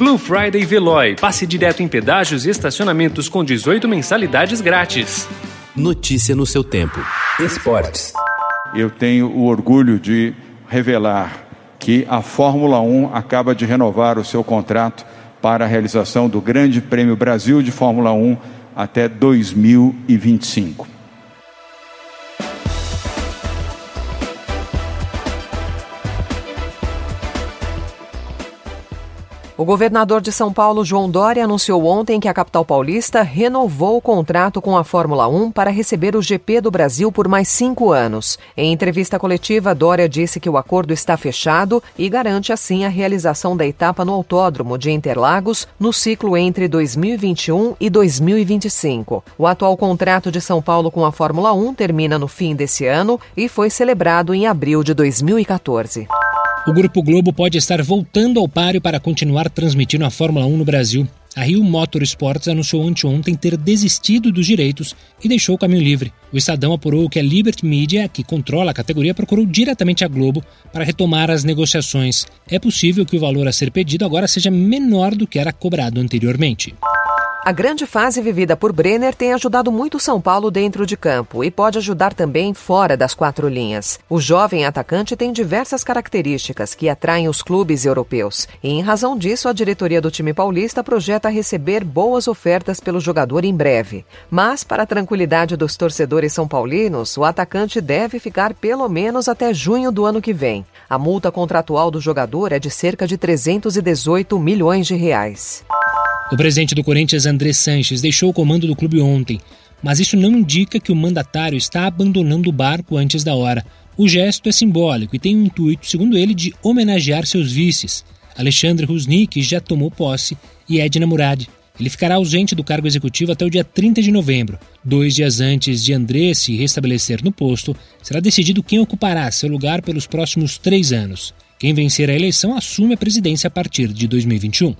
Blue Friday Veloy. Passe direto em pedágios e estacionamentos com 18 mensalidades grátis. Notícia no seu tempo. Esportes. Eu tenho o orgulho de revelar que a Fórmula 1 acaba de renovar o seu contrato para a realização do Grande Prêmio Brasil de Fórmula 1 até 2025. O governador de São Paulo, João Dória, anunciou ontem que a capital paulista renovou o contrato com a Fórmula 1 para receber o GP do Brasil por mais cinco anos. Em entrevista coletiva, Dória disse que o acordo está fechado e garante assim a realização da etapa no Autódromo de Interlagos no ciclo entre 2021 e 2025. O atual contrato de São Paulo com a Fórmula 1 termina no fim desse ano e foi celebrado em abril de 2014. O Grupo Globo pode estar voltando ao páreo para continuar transmitindo a Fórmula 1 no Brasil. A Rio Motorsports anunciou anteontem ter desistido dos direitos e deixou o caminho livre. O Estadão apurou que a Liberty Media, que controla a categoria, procurou diretamente a Globo para retomar as negociações. É possível que o valor a ser pedido agora seja menor do que era cobrado anteriormente. A grande fase vivida por Brenner tem ajudado muito São Paulo dentro de campo e pode ajudar também fora das quatro linhas. O jovem atacante tem diversas características que atraem os clubes europeus. E, em razão disso, a diretoria do time paulista projeta receber boas ofertas pelo jogador em breve. Mas, para a tranquilidade dos torcedores são paulinos, o atacante deve ficar pelo menos até junho do ano que vem. A multa contratual do jogador é de cerca de 318 milhões de reais. O presidente do Corinthians, André Sanches, deixou o comando do clube ontem, mas isso não indica que o mandatário está abandonando o barco antes da hora. O gesto é simbólico e tem o intuito, segundo ele, de homenagear seus vices. Alexandre Rusnik já tomou posse e Edna Murad. Ele ficará ausente do cargo executivo até o dia 30 de novembro. Dois dias antes de André se restabelecer no posto, será decidido quem ocupará seu lugar pelos próximos três anos. Quem vencer a eleição assume a presidência a partir de 2021.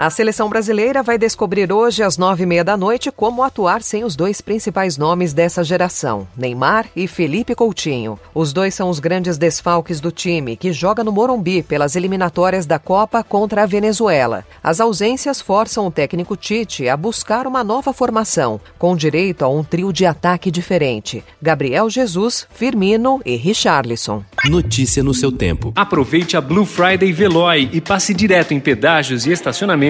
A seleção brasileira vai descobrir hoje, às nove e meia da noite, como atuar sem os dois principais nomes dessa geração, Neymar e Felipe Coutinho. Os dois são os grandes desfalques do time, que joga no Morumbi pelas eliminatórias da Copa contra a Venezuela. As ausências forçam o técnico Tite a buscar uma nova formação, com direito a um trio de ataque diferente: Gabriel Jesus, Firmino e Richarlison. Notícia no seu tempo. Aproveite a Blue Friday Veloy e passe direto em pedágios e estacionamentos